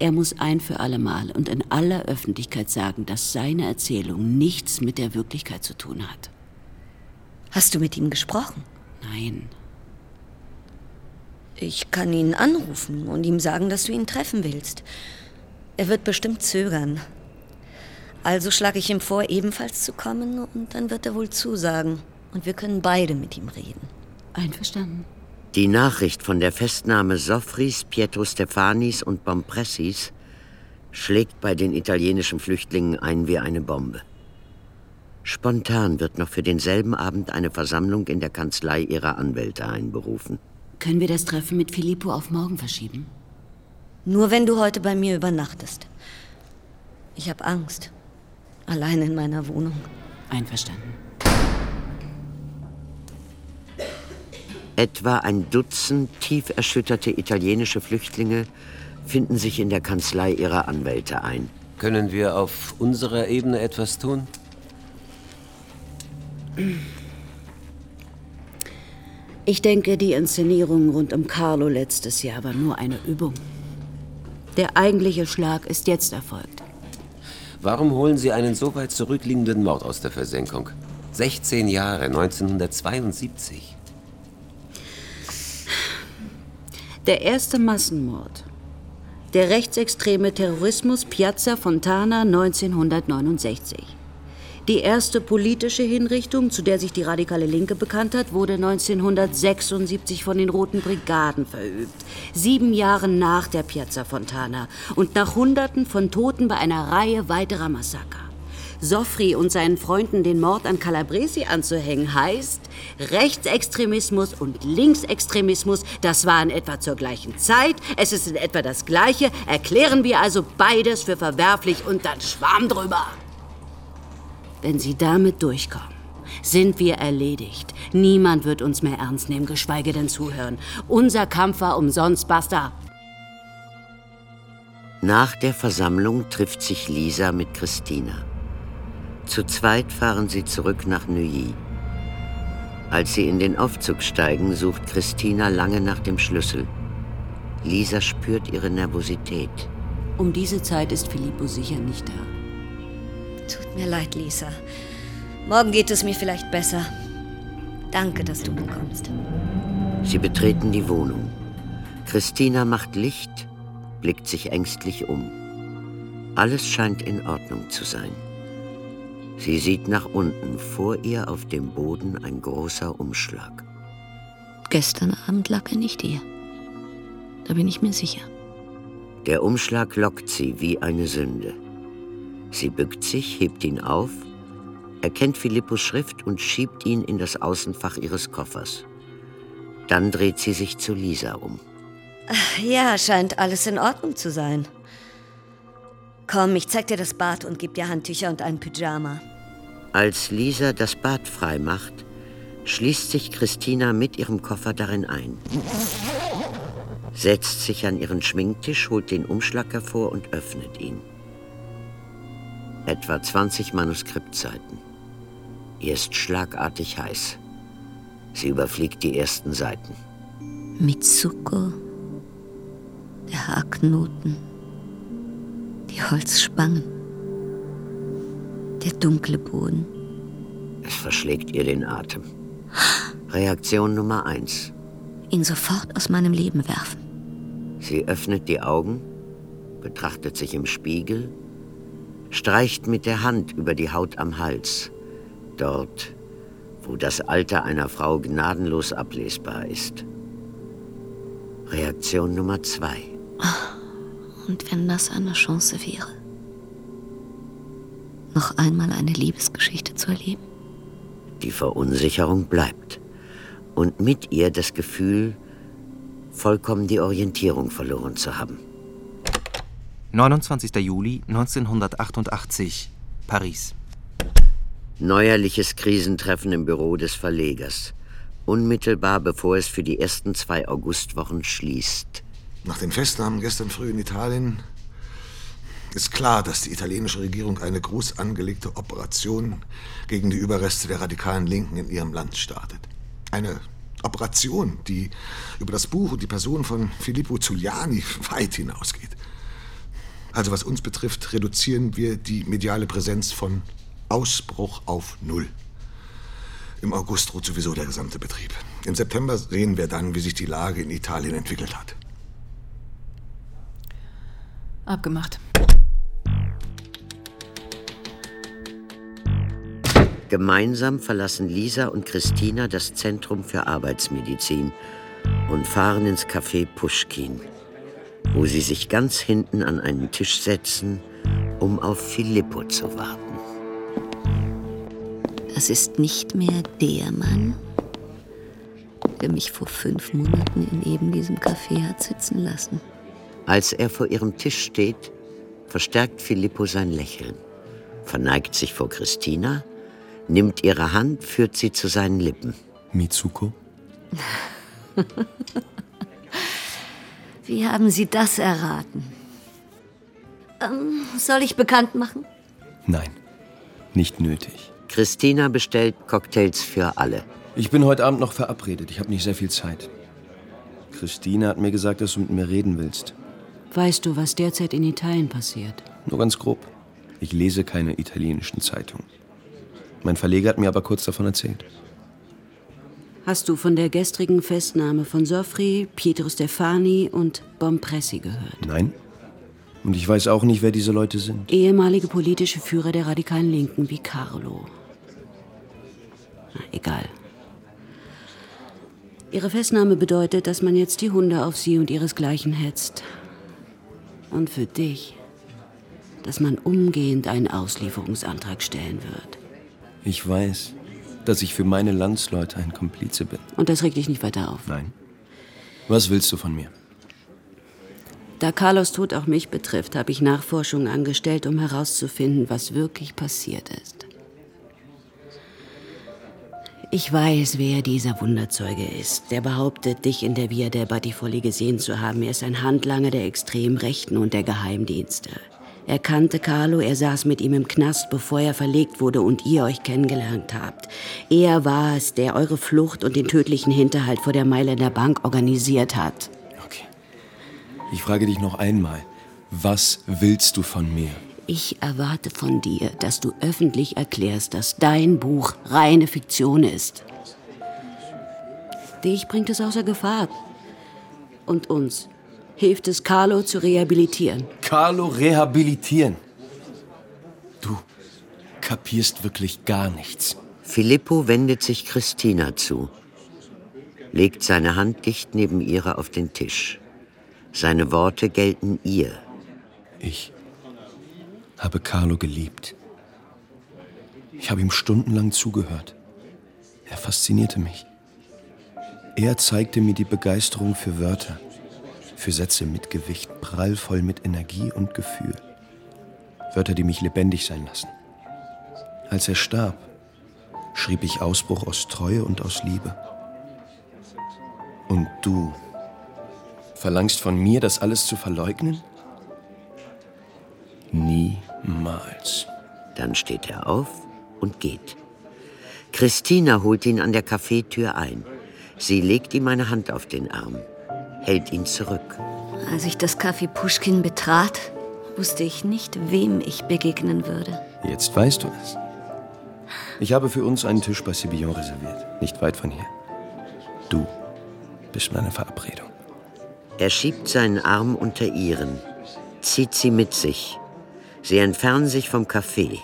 Er muss ein für allemal und in aller Öffentlichkeit sagen, dass seine Erzählung nichts mit der Wirklichkeit zu tun hat. Hast du mit ihm gesprochen? Nein. Ich kann ihn anrufen und ihm sagen, dass du ihn treffen willst. Er wird bestimmt zögern. Also schlage ich ihm vor, ebenfalls zu kommen, und dann wird er wohl zusagen. Und wir können beide mit ihm reden. Einverstanden. Die Nachricht von der Festnahme Soffris, Pietro Stefanis und Bompressis schlägt bei den italienischen Flüchtlingen ein wie eine Bombe. Spontan wird noch für denselben Abend eine Versammlung in der Kanzlei ihrer Anwälte einberufen. Können wir das Treffen mit Filippo auf morgen verschieben? Nur wenn du heute bei mir übernachtest. Ich habe Angst. Allein in meiner Wohnung. Einverstanden. Etwa ein Dutzend tief erschütterte italienische Flüchtlinge finden sich in der Kanzlei ihrer Anwälte ein. Können wir auf unserer Ebene etwas tun? Ich denke, die Inszenierung rund um Carlo letztes Jahr war nur eine Übung. Der eigentliche Schlag ist jetzt erfolgt. Warum holen Sie einen so weit zurückliegenden Mord aus der Versenkung? 16 Jahre, 1972. Der erste Massenmord. Der rechtsextreme Terrorismus Piazza Fontana 1969. Die erste politische Hinrichtung, zu der sich die radikale Linke bekannt hat, wurde 1976 von den Roten Brigaden verübt. Sieben Jahre nach der Piazza Fontana und nach Hunderten von Toten bei einer Reihe weiterer Massaker. Soffri und seinen Freunden den Mord an Calabresi anzuhängen, heißt, Rechtsextremismus und Linksextremismus, das war in etwa zur gleichen Zeit, es ist in etwa das Gleiche, erklären wir also beides für verwerflich und dann Schwarm drüber. Wenn Sie damit durchkommen, sind wir erledigt. Niemand wird uns mehr ernst nehmen, geschweige denn zuhören. Unser Kampf war umsonst, basta. Nach der Versammlung trifft sich Lisa mit Christina. Zu zweit fahren sie zurück nach Neuilly. Als sie in den Aufzug steigen, sucht Christina lange nach dem Schlüssel. Lisa spürt ihre Nervosität. Um diese Zeit ist Filippo sicher nicht da. Tut mir leid, Lisa. Morgen geht es mir vielleicht besser. Danke, dass du mitkommst. Sie betreten die Wohnung. Christina macht Licht, blickt sich ängstlich um. Alles scheint in Ordnung zu sein. Sie sieht nach unten, vor ihr auf dem Boden ein großer Umschlag. Gestern Abend lag er nicht hier. Da bin ich mir sicher. Der Umschlag lockt sie wie eine Sünde. Sie bückt sich, hebt ihn auf, erkennt Philippus Schrift und schiebt ihn in das Außenfach ihres Koffers. Dann dreht sie sich zu Lisa um. Ja, scheint alles in Ordnung zu sein. Komm, ich zeig dir das Bad und geb dir Handtücher und ein Pyjama. Als Lisa das Bad frei macht, schließt sich Christina mit ihrem Koffer darin ein. Setzt sich an ihren Schminktisch, holt den Umschlag hervor und öffnet ihn. Etwa 20 Manuskriptseiten. Ihr ist schlagartig heiß. Sie überfliegt die ersten Seiten. Mitsuko, der Haarknoten, die Holzspangen, der dunkle Boden. Es verschlägt ihr den Atem. Reaktion Nummer eins. Ihn sofort aus meinem Leben werfen. Sie öffnet die Augen, betrachtet sich im Spiegel, streicht mit der Hand über die Haut am Hals, dort, wo das Alter einer Frau gnadenlos ablesbar ist. Reaktion Nummer zwei. Und wenn das eine Chance wäre, noch einmal eine Liebesgeschichte zu erleben? Die Verunsicherung bleibt. Und mit ihr das Gefühl, vollkommen die Orientierung verloren zu haben. 29. Juli 1988, Paris. Neuerliches Krisentreffen im Büro des Verlegers. Unmittelbar bevor es für die ersten zwei Augustwochen schließt. Nach den Festnahmen gestern früh in Italien ist klar, dass die italienische Regierung eine groß angelegte Operation gegen die Überreste der radikalen Linken in ihrem Land startet. Eine Operation, die über das Buch und die Person von Filippo Giuliani weit hinausgeht. Also was uns betrifft, reduzieren wir die mediale Präsenz von Ausbruch auf Null. Im August ruht sowieso der gesamte Betrieb. Im September sehen wir dann, wie sich die Lage in Italien entwickelt hat. Abgemacht. Gemeinsam verlassen Lisa und Christina das Zentrum für Arbeitsmedizin und fahren ins Café Puschkin, wo sie sich ganz hinten an einen Tisch setzen, um auf Filippo zu warten. Das ist nicht mehr der Mann, der mich vor fünf Monaten in eben diesem Café hat sitzen lassen. Als er vor ihrem Tisch steht, verstärkt Filippo sein Lächeln, verneigt sich vor Christina, nimmt ihre Hand, führt sie zu seinen Lippen. Mitsuko? Wie haben Sie das erraten? Ähm, soll ich bekannt machen? Nein, nicht nötig. Christina bestellt Cocktails für alle. Ich bin heute Abend noch verabredet. Ich habe nicht sehr viel Zeit. Christina hat mir gesagt, dass du mit mir reden willst. Weißt du, was derzeit in Italien passiert? Nur ganz grob. Ich lese keine italienischen Zeitungen. Mein Verleger hat mir aber kurz davon erzählt. Hast du von der gestrigen Festnahme von Soffri, Pietro Stefani und Bompressi gehört? Nein. Und ich weiß auch nicht, wer diese Leute sind. Ehemalige politische Führer der radikalen Linken wie Carlo. Na, egal. Ihre Festnahme bedeutet, dass man jetzt die Hunde auf sie und ihresgleichen hetzt. Und für dich, dass man umgehend einen Auslieferungsantrag stellen wird. Ich weiß, dass ich für meine Landsleute ein Komplize bin. Und das regt dich nicht weiter auf. Nein. Was willst du von mir? Da Carlos Tod auch mich betrifft, habe ich Nachforschungen angestellt, um herauszufinden, was wirklich passiert ist. Ich weiß, wer dieser Wunderzeuge ist. Der behauptet, dich in der Via del Battifoli gesehen zu haben. Er ist ein Handlanger der Extremrechten und der Geheimdienste. Er kannte Carlo, er saß mit ihm im Knast, bevor er verlegt wurde und ihr euch kennengelernt habt. Er war es, der eure Flucht und den tödlichen Hinterhalt vor der Mailänder Bank organisiert hat. Ich frage dich noch einmal. Was willst du von mir? Ich erwarte von dir, dass du öffentlich erklärst, dass dein Buch reine Fiktion ist. Dich bringt es außer Gefahr. Und uns hilft es, Carlo zu rehabilitieren. Carlo rehabilitieren? Du kapierst wirklich gar nichts. Filippo wendet sich Christina zu, legt seine Hand dicht neben ihre auf den Tisch. Seine Worte gelten ihr. Ich habe Carlo geliebt. Ich habe ihm stundenlang zugehört. Er faszinierte mich. Er zeigte mir die Begeisterung für Wörter, für Sätze mit Gewicht, prallvoll mit Energie und Gefühl. Wörter, die mich lebendig sein lassen. Als er starb, schrieb ich Ausbruch aus Treue und aus Liebe. Und du verlangst von mir, das alles zu verleugnen? Niemals. Dann steht er auf und geht. Christina holt ihn an der Kaffeetür ein. Sie legt ihm eine Hand auf den Arm, hält ihn zurück. Als ich das Café Puschkin betrat, wusste ich nicht, wem ich begegnen würde. Jetzt weißt du es. Ich habe für uns einen Tisch bei Sibillon reserviert, nicht weit von hier. Du bist meine Verabredung. Er schiebt seinen Arm unter ihren, zieht sie mit sich. Sie entfernen sich vom Café.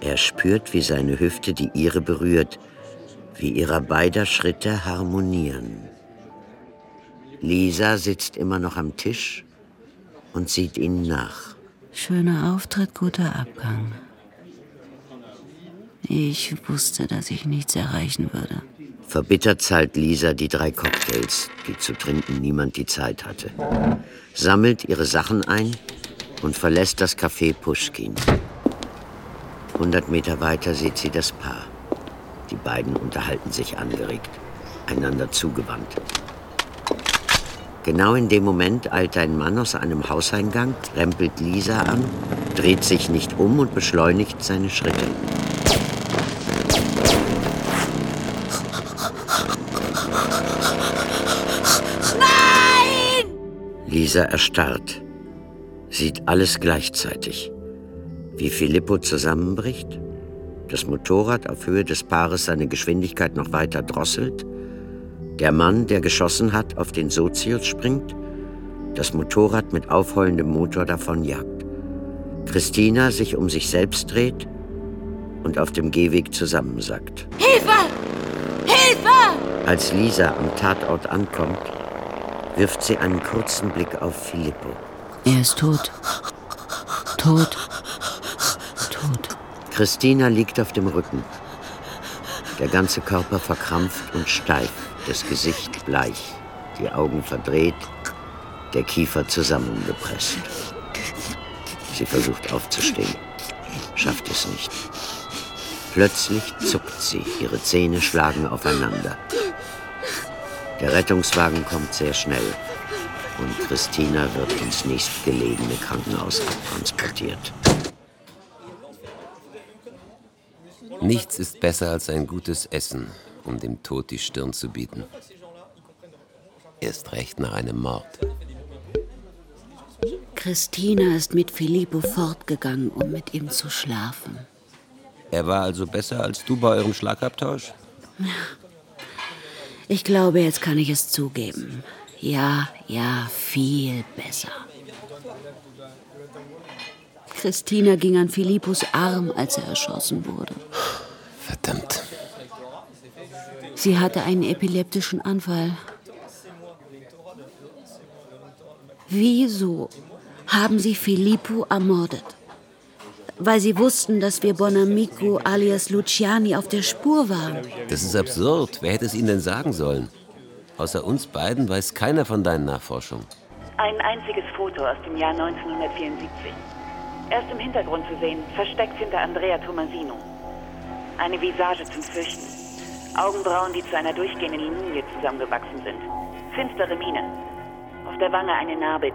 Er spürt, wie seine Hüfte die ihre berührt, wie ihrer beider Schritte harmonieren. Lisa sitzt immer noch am Tisch und sieht ihnen nach. Schöner Auftritt, guter Abgang. Ich wusste, dass ich nichts erreichen würde. Verbittert zahlt Lisa die drei Cocktails, die zu trinken niemand die Zeit hatte, sammelt ihre Sachen ein und verlässt das Café Puschkin. Hundert Meter weiter sieht sie das Paar. Die beiden unterhalten sich angeregt, einander zugewandt. Genau in dem Moment eilt ein Mann aus einem Hauseingang, rempelt Lisa an, dreht sich nicht um und beschleunigt seine Schritte. Nein! Lisa erstarrt, sieht alles gleichzeitig. Wie Filippo zusammenbricht, das Motorrad auf Höhe des Paares seine Geschwindigkeit noch weiter drosselt, der Mann, der geschossen hat, auf den Sozius springt, das Motorrad mit aufheulendem Motor davonjagt. Christina sich um sich selbst dreht und auf dem Gehweg zusammensackt. Hilfe! Hilfe! Als Lisa am Tatort ankommt, wirft sie einen kurzen Blick auf Filippo. Er ist tot. Tot. Tot. Christina liegt auf dem Rücken. Der ganze Körper verkrampft und steif, das Gesicht bleich, die Augen verdreht, der Kiefer zusammengepresst. Sie versucht aufzustehen, schafft es nicht. Plötzlich zuckt sie, ihre Zähne schlagen aufeinander. Der Rettungswagen kommt sehr schnell und Christina wird ins nächstgelegene Krankenhaus abtransportiert. Nichts ist besser als ein gutes Essen, um dem Tod die Stirn zu bieten. Erst recht nach einem Mord. Christina ist mit Filippo fortgegangen, um mit ihm zu schlafen. Er war also besser als du bei eurem Schlagabtausch? Ich glaube, jetzt kann ich es zugeben. Ja, ja, viel besser. Christina ging an Philippos Arm, als er erschossen wurde. Verdammt. Sie hatte einen epileptischen Anfall. Wieso haben sie Filippo ermordet? Weil sie wussten, dass wir Bonamico alias Luciani auf der Spur waren. Das ist absurd. Wer hätte es ihnen denn sagen sollen? Außer uns beiden weiß keiner von deinen Nachforschungen. Ein einziges Foto aus dem Jahr 1974. Erst im Hintergrund zu sehen, versteckt hinter Andrea Tomasino. Eine Visage zum Fürchten. Augenbrauen, die zu einer durchgehenden Linie zusammengewachsen sind. Finstere Miene. Auf der Wange eine Narbe.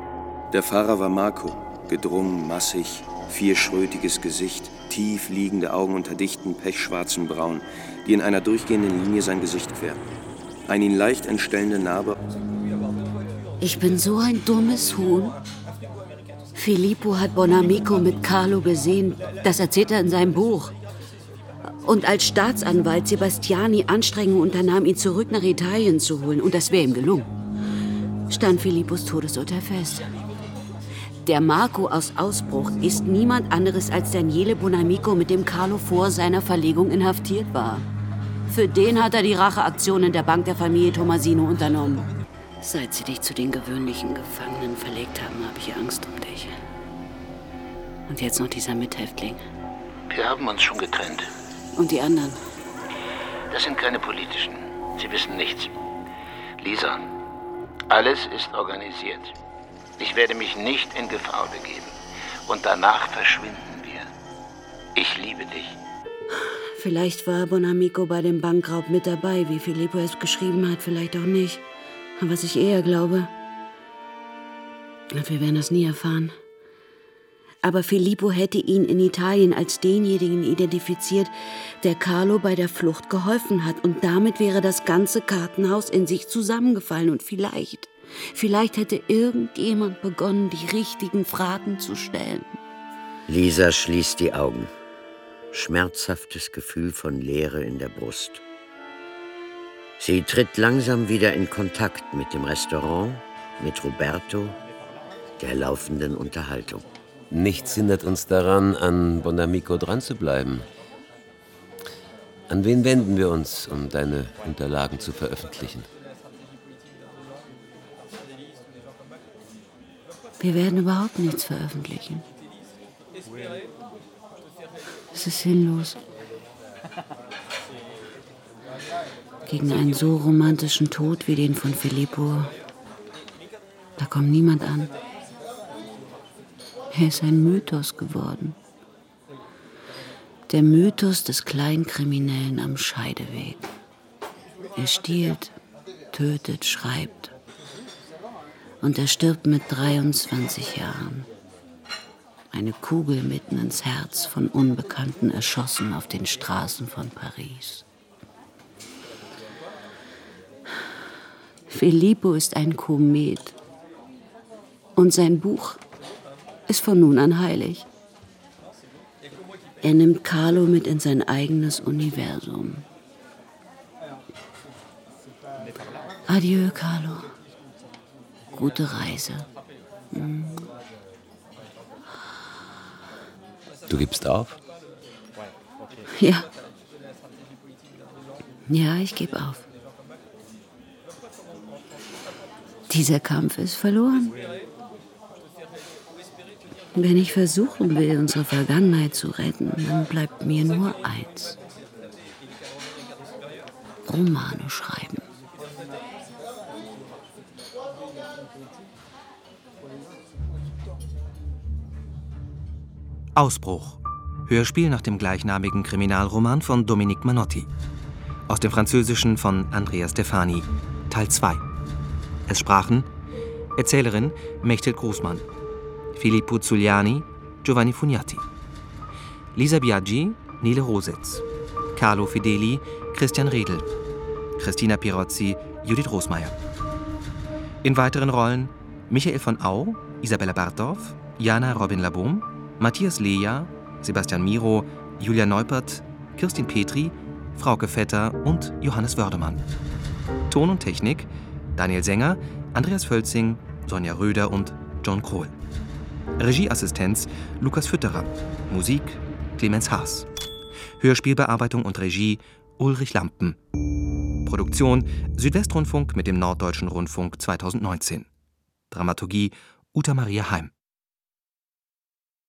Der Fahrer war Marco. Gedrungen, massig, vierschrötiges Gesicht, tief liegende Augen unter dichten, pechschwarzen Brauen, die in einer durchgehenden Linie sein Gesicht querten. Eine ihn leicht entstellende Narbe. Ich bin so ein dummes Huhn. Filippo hat Bonamico mit Carlo gesehen. Das erzählt er in seinem Buch. Und als Staatsanwalt Sebastiani Anstrengungen unternahm, ihn zurück nach Italien zu holen, und das wäre ihm gelungen, stand Philippos Todesurteil fest. Der Marco aus Ausbruch ist niemand anderes als Daniele Bonamico, mit dem Carlo vor seiner Verlegung inhaftiert war. Für den hat er die Racheaktion in der Bank der Familie Tomasino unternommen. Seit sie dich zu den gewöhnlichen Gefangenen verlegt haben, habe ich Angst um dich. Und jetzt noch dieser Mithäftling. Wir haben uns schon getrennt. Und die anderen? Das sind keine politischen. Sie wissen nichts. Lisa, alles ist organisiert. Ich werde mich nicht in Gefahr begeben. Und danach verschwinden wir. Ich liebe dich. Vielleicht war Bonamico bei dem Bankraub mit dabei, wie Filippo es geschrieben hat, vielleicht auch nicht. Aber was ich eher glaube, und wir werden das nie erfahren. Aber Filippo hätte ihn in Italien als denjenigen identifiziert, der Carlo bei der Flucht geholfen hat. Und damit wäre das ganze Kartenhaus in sich zusammengefallen. Und vielleicht, vielleicht hätte irgendjemand begonnen, die richtigen Fragen zu stellen. Lisa schließt die Augen. Schmerzhaftes Gefühl von Leere in der Brust. Sie tritt langsam wieder in Kontakt mit dem Restaurant, mit Roberto, der laufenden Unterhaltung. Nichts hindert uns daran, an Bonamico dran zu bleiben. An wen wenden wir uns, um deine Unterlagen zu veröffentlichen? Wir werden überhaupt nichts veröffentlichen. Es ist sinnlos. Gegen einen so romantischen Tod wie den von Filippo, da kommt niemand an. Er ist ein Mythos geworden. Der Mythos des Kleinkriminellen am Scheideweg. Er stiehlt, tötet, schreibt. Und er stirbt mit 23 Jahren. Eine Kugel mitten ins Herz von Unbekannten erschossen auf den Straßen von Paris. Filippo ist ein Komet. Und sein Buch ist von nun an heilig. Er nimmt Carlo mit in sein eigenes Universum. Adieu, Carlo. Gute Reise. Hm. Du gibst auf? Ja. Ja, ich gebe auf. Dieser Kampf ist verloren. Wenn ich versuchen will, unsere Vergangenheit zu retten, dann bleibt mir nur eins. Romane schreiben. Ausbruch. Hörspiel nach dem gleichnamigen Kriminalroman von Dominique Manotti. Aus dem Französischen von Andrea Stefani. Teil 2. Es sprachen Erzählerin Mechthild Großmann, Filippo Zuliani, Giovanni Fugnati, Lisa Biaggi, Nele Rositz, Carlo Fedeli, Christian Redl, Christina Pirozzi, Judith Rosmeier. In weiteren Rollen Michael von Au, Isabella Bartdorf, Jana Robin Labom, Matthias Leja, Sebastian Miro, Julia Neupert, Kirstin Petri, Frauke Vetter und Johannes Wördemann. Ton und Technik Daniel Sänger, Andreas Völzing, Sonja Röder und John Krohl. Regieassistenz Lukas Fütterer. Musik Clemens Haas. Hörspielbearbeitung und Regie Ulrich Lampen. Produktion Südwestrundfunk mit dem Norddeutschen Rundfunk 2019. Dramaturgie Uta Maria Heim.